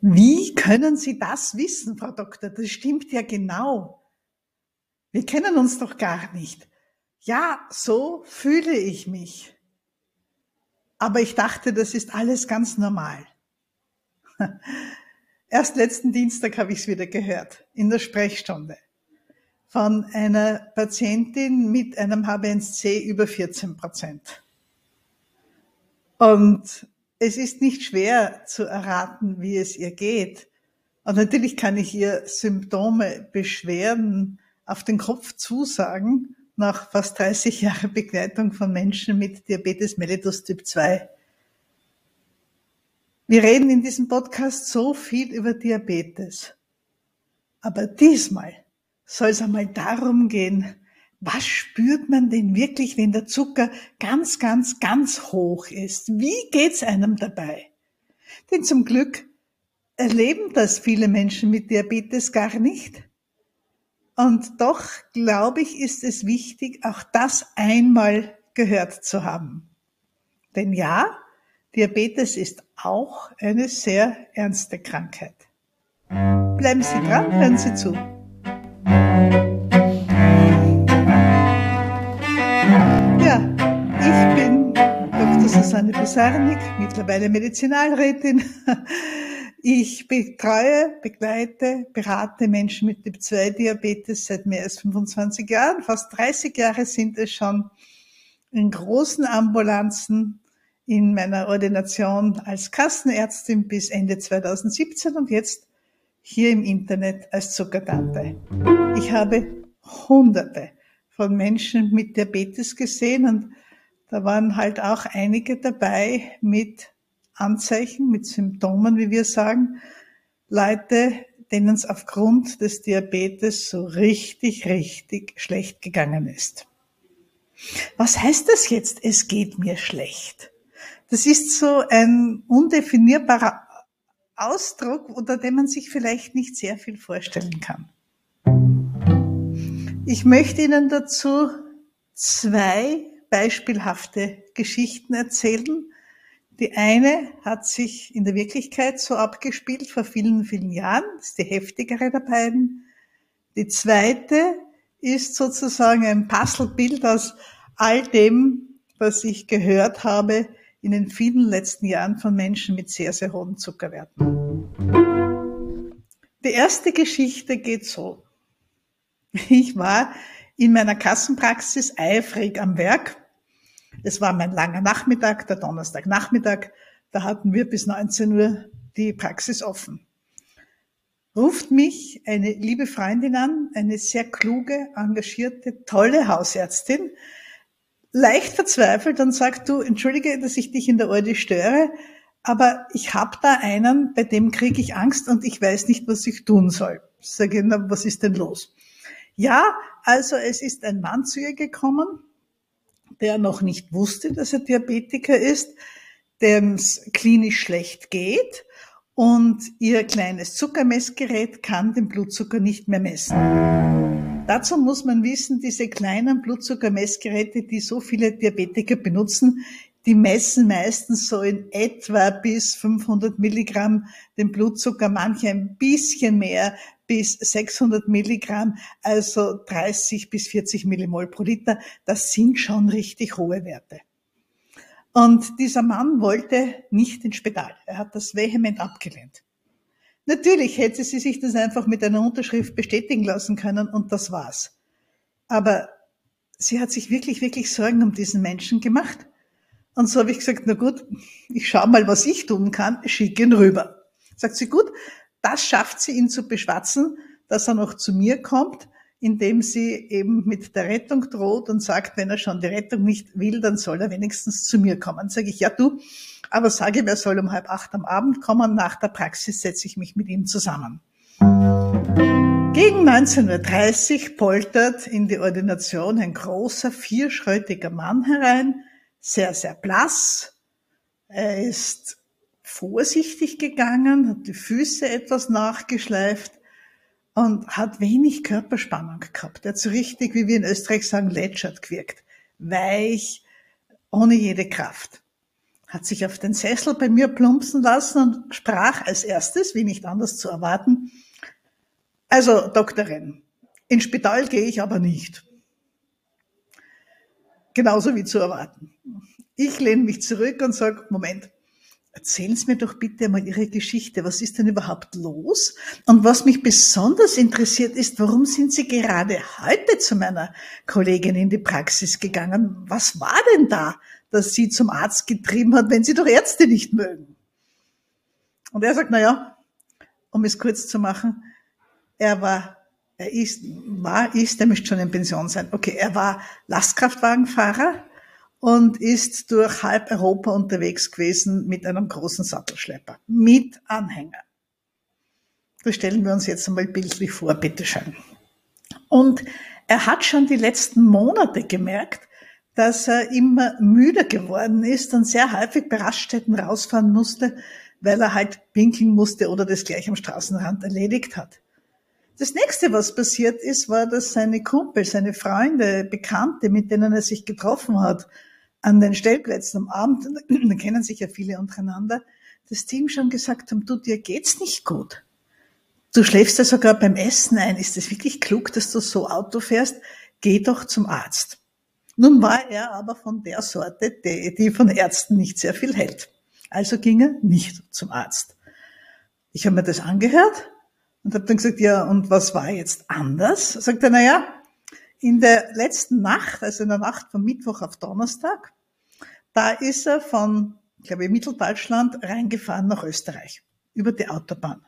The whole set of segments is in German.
Wie können Sie das wissen, Frau Doktor? Das stimmt ja genau. Wir kennen uns doch gar nicht. Ja, so fühle ich mich. Aber ich dachte, das ist alles ganz normal. Erst letzten Dienstag habe ich es wieder gehört, in der Sprechstunde von einer Patientin mit einem HbA1c über 14 Prozent. Und es ist nicht schwer zu erraten, wie es ihr geht. Und natürlich kann ich ihr Symptome, Beschwerden auf den Kopf zusagen, nach fast 30 Jahren Begleitung von Menschen mit Diabetes mellitus Typ 2. Wir reden in diesem Podcast so viel über Diabetes. Aber diesmal soll es einmal darum gehen, was spürt man denn wirklich, wenn der Zucker ganz, ganz, ganz hoch ist? Wie geht's einem dabei? Denn zum Glück erleben das viele Menschen mit Diabetes gar nicht. Und doch, glaube ich, ist es wichtig, auch das einmal gehört zu haben. Denn ja, Diabetes ist auch eine sehr ernste Krankheit. Bleiben Sie dran, hören Sie zu. Susanne Busarnik, mittlerweile Medizinalrätin. Ich betreue, begleite, berate Menschen mit Typ 2 Diabetes seit mehr als 25 Jahren. Fast 30 Jahre sind es schon in großen Ambulanzen in meiner Ordination als Kassenärztin bis Ende 2017 und jetzt hier im Internet als Zuckertante. Ich habe Hunderte von Menschen mit Diabetes gesehen und da waren halt auch einige dabei mit Anzeichen, mit Symptomen, wie wir sagen. Leute, denen es aufgrund des Diabetes so richtig, richtig schlecht gegangen ist. Was heißt das jetzt, es geht mir schlecht? Das ist so ein undefinierbarer Ausdruck, unter dem man sich vielleicht nicht sehr viel vorstellen kann. Ich möchte Ihnen dazu zwei beispielhafte Geschichten erzählen. Die eine hat sich in der Wirklichkeit so abgespielt vor vielen, vielen Jahren, das ist die heftigere der beiden. Die zweite ist sozusagen ein Puzzlebild aus all dem, was ich gehört habe in den vielen letzten Jahren von Menschen mit sehr, sehr hohen Zuckerwerten. Die erste Geschichte geht so. Ich war in meiner Kassenpraxis eifrig am Werk. Es war mein langer Nachmittag, der Donnerstagnachmittag. Da hatten wir bis 19 Uhr die Praxis offen. Ruft mich eine liebe Freundin an, eine sehr kluge, engagierte, tolle Hausärztin, leicht verzweifelt und sagt, du, entschuldige, dass ich dich in der Ordi störe, aber ich habe da einen, bei dem kriege ich Angst und ich weiß nicht, was ich tun soll. Ich sage, na, was ist denn los? Ja, also es ist ein Mann zu ihr gekommen, der noch nicht wusste, dass er Diabetiker ist, dem es klinisch schlecht geht und ihr kleines Zuckermessgerät kann den Blutzucker nicht mehr messen. Dazu muss man wissen, diese kleinen Blutzuckermessgeräte, die so viele Diabetiker benutzen, die messen meistens so in etwa bis 500 Milligramm den Blutzucker, manche ein bisschen mehr bis 600 Milligramm, also 30 bis 40 Millimol pro Liter. Das sind schon richtig hohe Werte. Und dieser Mann wollte nicht ins Spital. Er hat das vehement abgelehnt. Natürlich hätte sie sich das einfach mit einer Unterschrift bestätigen lassen können und das war's. Aber sie hat sich wirklich, wirklich Sorgen um diesen Menschen gemacht. Und so habe ich gesagt, na gut, ich schaue mal, was ich tun kann, schicke ihn rüber. Sagt sie, gut, das schafft sie, ihn zu beschwatzen, dass er noch zu mir kommt, indem sie eben mit der Rettung droht und sagt, wenn er schon die Rettung nicht will, dann soll er wenigstens zu mir kommen. Sage ich, ja du, aber sage, wer soll um halb acht am Abend kommen. Nach der Praxis setze ich mich mit ihm zusammen. Gegen 19.30 Uhr poltert in die Ordination ein großer, vierschrötiger Mann herein, sehr, sehr blass. Er ist vorsichtig gegangen, hat die Füße etwas nachgeschleift und hat wenig Körperspannung gehabt. Er hat so richtig, wie wir in Österreich sagen, lätschert gewirkt. Weich, ohne jede Kraft hat sich auf den Sessel bei mir plumpsen lassen und sprach als erstes, wie nicht anders zu erwarten, also, Doktorin, ins Spital gehe ich aber nicht. Genauso wie zu erwarten. Ich lehne mich zurück und sage, Moment, erzählen Sie mir doch bitte mal Ihre Geschichte. Was ist denn überhaupt los? Und was mich besonders interessiert ist, warum sind Sie gerade heute zu meiner Kollegin in die Praxis gegangen? Was war denn da, dass Sie zum Arzt getrieben hat, wenn Sie doch Ärzte nicht mögen? Und er sagt, na ja, um es kurz zu machen, er war, er ist, war, ist, er müsste schon in Pension sein. Okay, er war Lastkraftwagenfahrer und ist durch halb Europa unterwegs gewesen mit einem großen Sattelschlepper, mit Anhänger. Das stellen wir uns jetzt einmal bildlich vor, bitteschön. Und er hat schon die letzten Monate gemerkt, dass er immer müder geworden ist und sehr häufig bei Raststätten rausfahren musste, weil er halt pinkeln musste oder das gleich am Straßenrand erledigt hat. Das nächste, was passiert ist, war, dass seine Kumpel, seine Freunde, Bekannte, mit denen er sich getroffen hat, an den Stellplätzen am Abend, da kennen sich ja viele untereinander, das Team schon gesagt haben, du, dir geht's nicht gut. Du schläfst ja sogar beim Essen ein. Ist es wirklich klug, dass du so Auto fährst? Geh doch zum Arzt. Nun war er aber von der Sorte, die von Ärzten nicht sehr viel hält. Also ging er nicht zum Arzt. Ich habe mir das angehört und habe dann gesagt, ja, und was war jetzt anders? Sagt er, na ja, in der letzten Nacht, also in der Nacht von Mittwoch auf Donnerstag, da ist er von, ich glaube, Mitteldeutschland reingefahren nach Österreich über die Autobahn.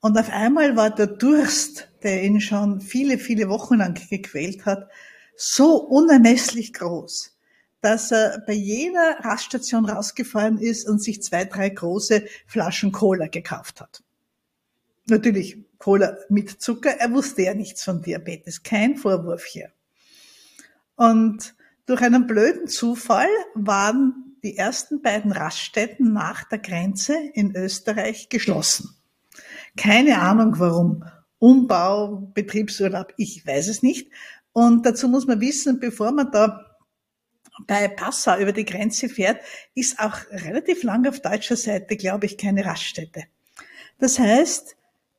Und auf einmal war der Durst, der ihn schon viele, viele Wochen lang gequält hat, so unermesslich groß, dass er bei jeder Raststation rausgefahren ist und sich zwei, drei große Flaschen Cola gekauft hat. Natürlich Cola mit Zucker. Er wusste ja nichts von Diabetes. Kein Vorwurf hier. Und durch einen blöden Zufall waren die ersten beiden Raststätten nach der Grenze in Österreich geschlossen. Keine Ahnung warum. Umbau, Betriebsurlaub, ich weiß es nicht. Und dazu muss man wissen, bevor man da bei Passau über die Grenze fährt, ist auch relativ lang auf deutscher Seite, glaube ich, keine Raststätte. Das heißt,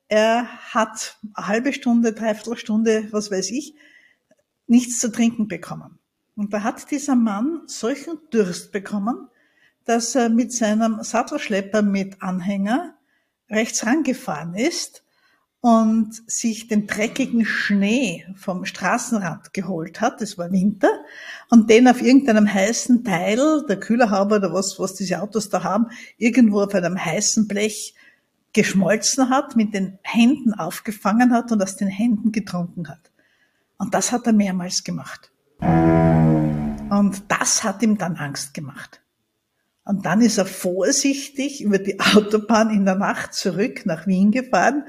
er hat eine halbe Stunde, dreiviertel Stunde, was weiß ich, nichts zu trinken bekommen. Und da hat dieser Mann solchen Durst bekommen, dass er mit seinem Sattelschlepper mit Anhänger rechts rangefahren ist und sich den dreckigen Schnee vom Straßenrand geholt hat, es war Winter, und den auf irgendeinem heißen Teil, der Kühlerhaube oder was, was diese Autos da haben, irgendwo auf einem heißen Blech geschmolzen hat, mit den Händen aufgefangen hat und aus den Händen getrunken hat. Und das hat er mehrmals gemacht. Und das hat ihm dann Angst gemacht. Und dann ist er vorsichtig über die Autobahn in der Nacht zurück nach Wien gefahren.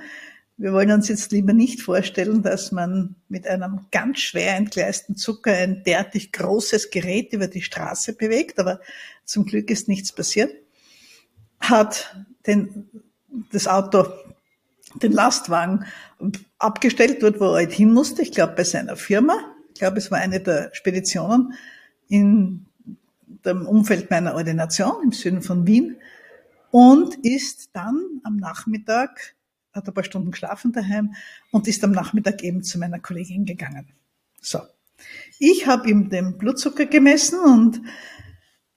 Wir wollen uns jetzt lieber nicht vorstellen, dass man mit einem ganz schwer entgleisten Zucker ein derartig großes Gerät über die Straße bewegt, aber zum Glück ist nichts passiert. Hat den das Auto, den Lastwagen abgestellt dort, wo er halt hin musste. Ich glaube, bei seiner Firma. Ich glaube, es war eine der Speditionen in dem Umfeld meiner Ordination im Süden von Wien und ist dann am Nachmittag, hat ein paar Stunden geschlafen daheim und ist am Nachmittag eben zu meiner Kollegin gegangen. So. Ich habe ihm den Blutzucker gemessen und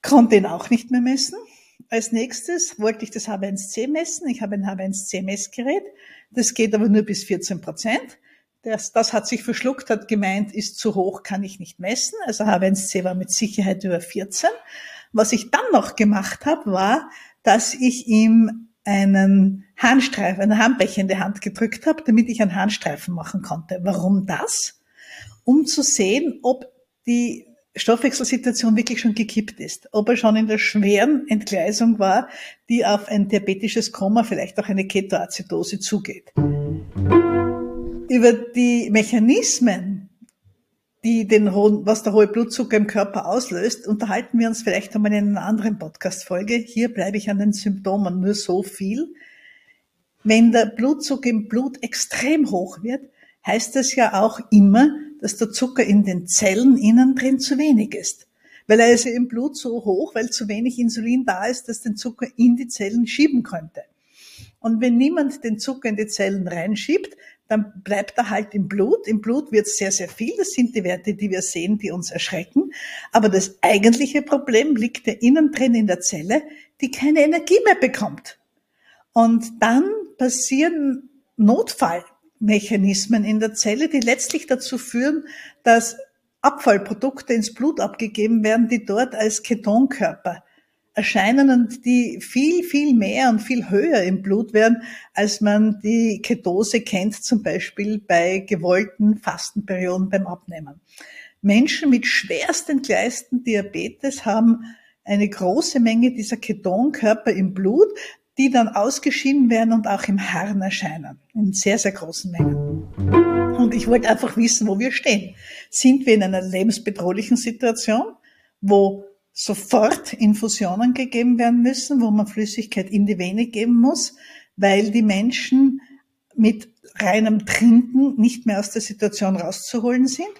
konnte ihn auch nicht mehr messen. Als nächstes wollte ich das H1C messen. Ich habe ein H1C-Messgerät. Das geht aber nur bis 14 Prozent. Das, das hat sich verschluckt, hat gemeint, ist zu hoch, kann ich nicht messen. Also H1C war mit Sicherheit über 14. Was ich dann noch gemacht habe, war, dass ich ihm einen Harnstreifen, einen Harnbecher in die Hand gedrückt habe, damit ich einen Harnstreifen machen konnte. Warum das? Um zu sehen, ob die Stoffwechselsituation wirklich schon gekippt ist, ob er schon in der schweren Entgleisung war, die auf ein diabetisches Koma, vielleicht auch eine Ketoazidose zugeht. Über die Mechanismen, die den hohen, was der hohe Blutzucker im Körper auslöst, unterhalten wir uns vielleicht einmal in einer anderen Podcast-Folge. Hier bleibe ich an den Symptomen nur so viel. Wenn der Blutzucker im Blut extrem hoch wird, heißt das ja auch immer, dass der Zucker in den Zellen innen drin zu wenig ist. weil er ist ja im Blut so hoch, weil zu wenig Insulin da ist, dass den Zucker in die Zellen schieben könnte. Und wenn niemand den Zucker in die Zellen reinschiebt, dann bleibt er halt im Blut. Im Blut wird sehr, sehr viel. Das sind die Werte, die wir sehen, die uns erschrecken. Aber das eigentliche Problem liegt ja innen drin in der Zelle, die keine Energie mehr bekommt. Und dann passieren Notfallmechanismen in der Zelle, die letztlich dazu führen, dass Abfallprodukte ins Blut abgegeben werden, die dort als Ketonkörper erscheinen und die viel, viel mehr und viel höher im Blut werden, als man die Ketose kennt, zum Beispiel bei gewollten Fastenperioden beim Abnehmen. Menschen mit schwerst entgleisten Diabetes haben eine große Menge dieser Ketonkörper im Blut, die dann ausgeschieden werden und auch im Harn erscheinen, in sehr, sehr großen Mengen. Und ich wollte einfach wissen, wo wir stehen. Sind wir in einer lebensbedrohlichen Situation, wo sofort Infusionen gegeben werden müssen, wo man Flüssigkeit in die Vene geben muss, weil die Menschen mit reinem Trinken nicht mehr aus der Situation rauszuholen sind?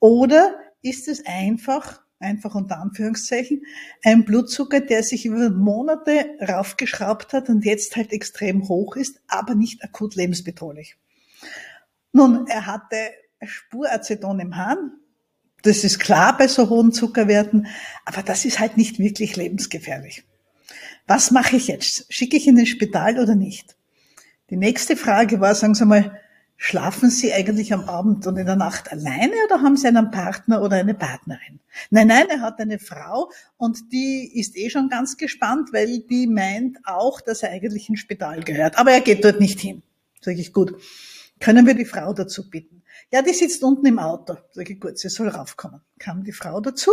Oder ist es einfach, einfach unter Anführungszeichen, ein Blutzucker, der sich über Monate raufgeschraubt hat und jetzt halt extrem hoch ist, aber nicht akut lebensbedrohlich? Nun, er hatte Spuraceton im Hahn, das ist klar bei so hohen Zuckerwerten, aber das ist halt nicht wirklich lebensgefährlich. Was mache ich jetzt? Schicke ich ihn ins Spital oder nicht? Die nächste Frage war, sagen Sie mal, schlafen Sie eigentlich am Abend und in der Nacht alleine oder haben Sie einen Partner oder eine Partnerin? Nein, nein, er hat eine Frau und die ist eh schon ganz gespannt, weil die meint auch, dass er eigentlich ins Spital gehört. Aber er geht dort nicht hin. Sag ich, gut. Können wir die Frau dazu bitten? Ja, die sitzt unten im Auto. Sag ich, gut, sie soll raufkommen. Kam die Frau dazu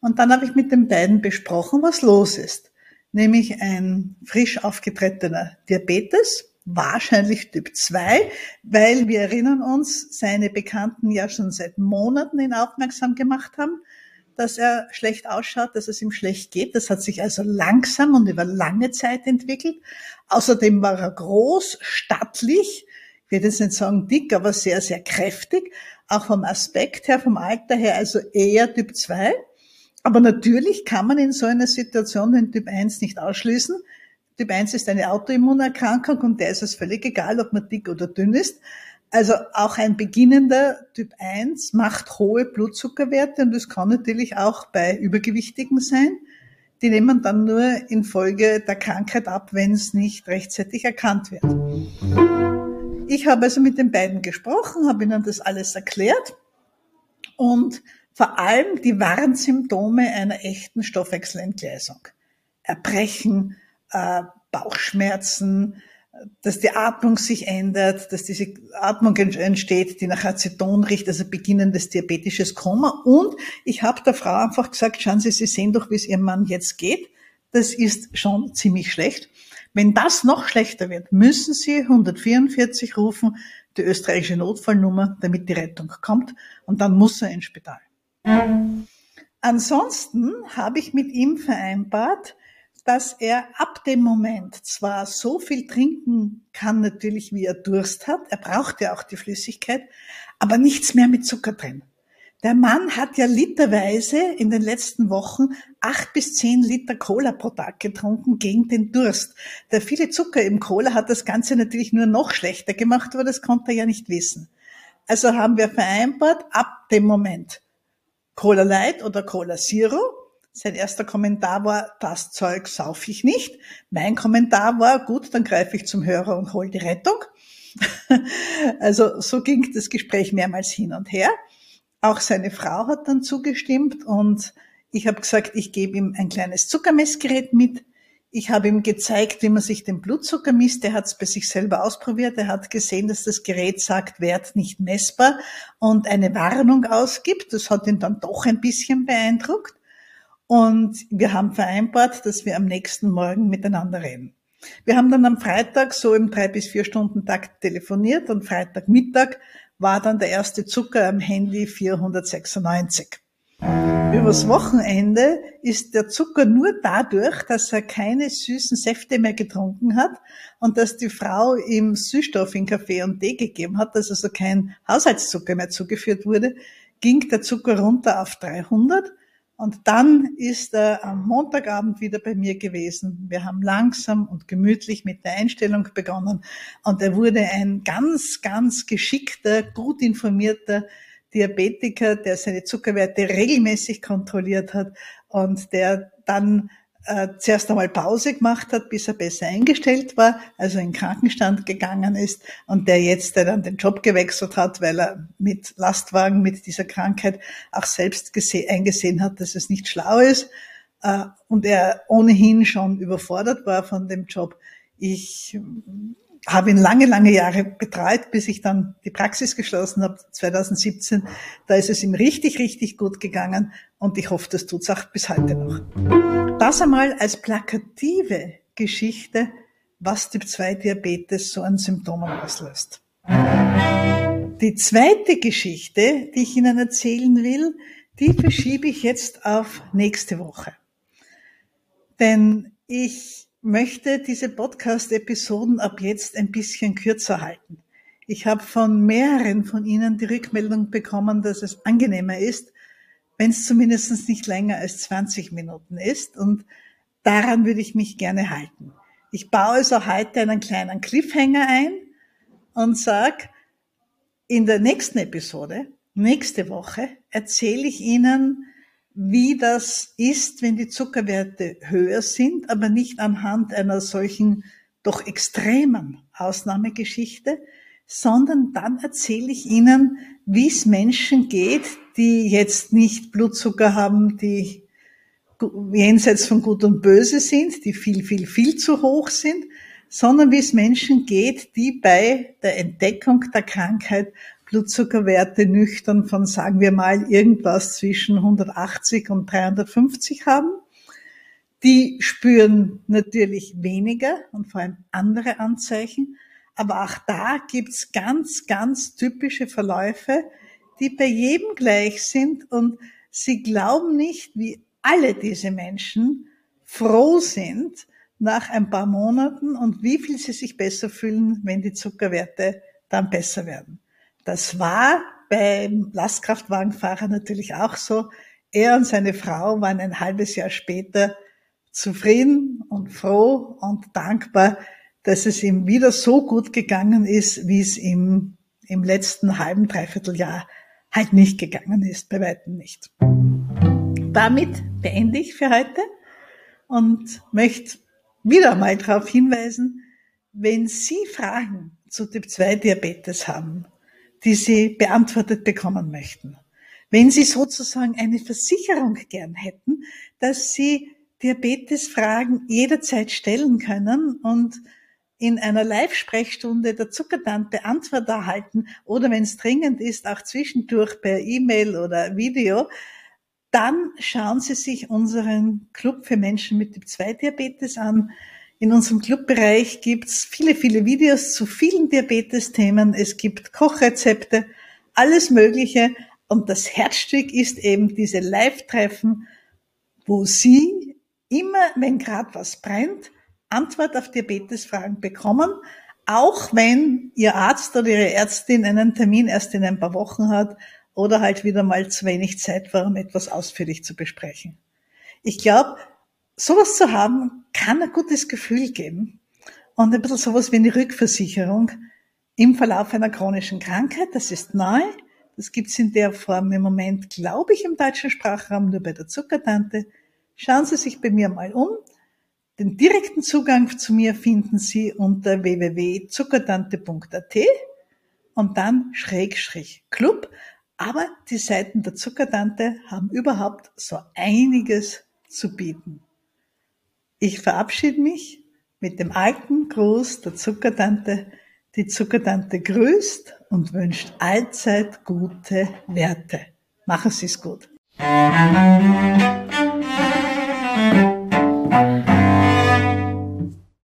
und dann habe ich mit den beiden besprochen, was los ist. Nämlich ein frisch aufgetretener Diabetes, wahrscheinlich Typ 2, weil wir erinnern uns, seine Bekannten ja schon seit Monaten ihn aufmerksam gemacht haben, dass er schlecht ausschaut, dass es ihm schlecht geht. Das hat sich also langsam und über lange Zeit entwickelt. Außerdem war er groß, stattlich, ich werde jetzt nicht sagen dick, aber sehr, sehr kräftig. Auch vom Aspekt her, vom Alter her, also eher Typ 2. Aber natürlich kann man in so einer Situation den Typ 1 nicht ausschließen. Typ 1 ist eine Autoimmunerkrankung und der ist es völlig egal, ob man dick oder dünn ist. Also auch ein beginnender Typ 1 macht hohe Blutzuckerwerte und das kann natürlich auch bei Übergewichtigen sein. Die nehmen dann nur infolge der Krankheit ab, wenn es nicht rechtzeitig erkannt wird. Ich habe also mit den beiden gesprochen, habe ihnen das alles erklärt und vor allem die Warnsymptome einer echten Stoffwechselentgleisung. Erbrechen, äh, Bauchschmerzen, dass die Atmung sich ändert, dass diese Atmung entsteht, die nach Aceton riecht, also beginnendes diabetisches Koma. Und ich habe der Frau einfach gesagt, schauen Sie, Sie sehen doch, wie es Ihrem Mann jetzt geht. Das ist schon ziemlich schlecht. Wenn das noch schlechter wird, müssen Sie 144 rufen, die österreichische Notfallnummer, damit die Rettung kommt. Und dann muss er ins Spital. Ansonsten habe ich mit ihm vereinbart, dass er ab dem Moment zwar so viel trinken kann, natürlich wie er Durst hat, er braucht ja auch die Flüssigkeit, aber nichts mehr mit Zucker drin. Der Mann hat ja literweise in den letzten Wochen acht bis zehn Liter Cola pro Tag getrunken gegen den Durst. Der viele Zucker im Cola hat das Ganze natürlich nur noch schlechter gemacht, aber das konnte er ja nicht wissen. Also haben wir vereinbart, ab dem Moment Cola Light oder Cola Zero. Sein erster Kommentar war, das Zeug sauf ich nicht. Mein Kommentar war, gut, dann greife ich zum Hörer und hol die Rettung. also so ging das Gespräch mehrmals hin und her. Auch seine Frau hat dann zugestimmt und ich habe gesagt, ich gebe ihm ein kleines Zuckermessgerät mit. Ich habe ihm gezeigt, wie man sich den Blutzucker misst. Er hat es bei sich selber ausprobiert. Er hat gesehen, dass das Gerät sagt, Wert nicht messbar und eine Warnung ausgibt. Das hat ihn dann doch ein bisschen beeindruckt. Und wir haben vereinbart, dass wir am nächsten Morgen miteinander reden. Wir haben dann am Freitag so im drei bis vier Stunden Takt telefoniert und Freitagmittag war dann der erste Zucker am Handy 496. Übers Wochenende ist der Zucker nur dadurch, dass er keine süßen Säfte mehr getrunken hat und dass die Frau ihm Süßstoff in Kaffee und Tee gegeben hat, dass also kein Haushaltszucker mehr zugeführt wurde, ging der Zucker runter auf 300 Und dann ist er am Montagabend wieder bei mir gewesen. Wir haben langsam und gemütlich mit der Einstellung begonnen. Und er wurde ein ganz, ganz geschickter, gut informierter Diabetiker, der seine Zuckerwerte regelmäßig kontrolliert hat und der dann äh, zuerst einmal Pause gemacht hat, bis er besser eingestellt war, also in Krankenstand gegangen ist und der jetzt der dann den Job gewechselt hat, weil er mit Lastwagen, mit dieser Krankheit auch selbst eingesehen hat, dass es nicht schlau ist äh, und er ohnehin schon überfordert war von dem Job. Ich habe ihn lange, lange Jahre betreut, bis ich dann die Praxis geschlossen habe, 2017. Da ist es ihm richtig, richtig gut gegangen und ich hoffe, das tut es auch bis heute noch. Das einmal als plakative Geschichte, was Typ 2 Diabetes so an Symptomen auslöst. Die zweite Geschichte, die ich Ihnen erzählen will, die verschiebe ich jetzt auf nächste Woche. Denn ich möchte diese Podcast-Episoden ab jetzt ein bisschen kürzer halten. Ich habe von mehreren von Ihnen die Rückmeldung bekommen, dass es angenehmer ist, wenn es zumindest nicht länger als 20 Minuten ist. Und daran würde ich mich gerne halten. Ich baue also heute einen kleinen Cliffhanger ein und sage, in der nächsten Episode, nächste Woche, erzähle ich Ihnen, wie das ist, wenn die Zuckerwerte höher sind, aber nicht anhand einer solchen doch extremen Ausnahmegeschichte, sondern dann erzähle ich Ihnen, wie es Menschen geht, die jetzt nicht Blutzucker haben, die jenseits von Gut und Böse sind, die viel, viel, viel zu hoch sind, sondern wie es Menschen geht, die bei der Entdeckung der Krankheit Blutzuckerwerte nüchtern von, sagen wir mal, irgendwas zwischen 180 und 350 haben. Die spüren natürlich weniger und vor allem andere Anzeichen. Aber auch da gibt's ganz, ganz typische Verläufe, die bei jedem gleich sind und sie glauben nicht, wie alle diese Menschen froh sind nach ein paar Monaten und wie viel sie sich besser fühlen, wenn die Zuckerwerte dann besser werden. Das war beim Lastkraftwagenfahrer natürlich auch so. Er und seine Frau waren ein halbes Jahr später zufrieden und froh und dankbar, dass es ihm wieder so gut gegangen ist, wie es ihm im letzten halben, dreiviertel Jahr halt nicht gegangen ist, bei weitem nicht. Damit beende ich für heute und möchte wieder mal darauf hinweisen, wenn Sie Fragen zu Typ 2 Diabetes haben, die Sie beantwortet bekommen möchten. Wenn Sie sozusagen eine Versicherung gern hätten, dass Sie Diabetesfragen jederzeit stellen können und in einer Live-Sprechstunde der Zuckertante Antwort erhalten oder wenn es dringend ist, auch zwischendurch per E-Mail oder Video, dann schauen Sie sich unseren Club für Menschen mit Typ 2 Diabetes an. In unserem Clubbereich gibt's viele, viele Videos zu vielen Diabetes-Themen. Es gibt Kochrezepte, alles Mögliche. Und das Herzstück ist eben diese Live-Treffen, wo Sie immer, wenn gerade was brennt, Antwort auf Diabetesfragen bekommen, auch wenn Ihr Arzt oder Ihre Ärztin einen Termin erst in ein paar Wochen hat oder halt wieder mal zu wenig Zeit war, um etwas ausführlich zu besprechen. Ich glaube, sowas zu haben, kann ein gutes Gefühl geben und ein bisschen sowas wie eine Rückversicherung im Verlauf einer chronischen Krankheit. Das ist neu. Das gibt's in der Form im Moment, glaube ich, im deutschen Sprachraum nur bei der Zuckertante. Schauen Sie sich bei mir mal um. Den direkten Zugang zu mir finden Sie unter www.zuckertante.at und dann Schrägstrich Club. Aber die Seiten der Zuckertante haben überhaupt so einiges zu bieten. Ich verabschiede mich mit dem alten Gruß der Zuckertante. Die Zuckertante grüßt und wünscht allzeit gute Werte. Machen Sie es gut.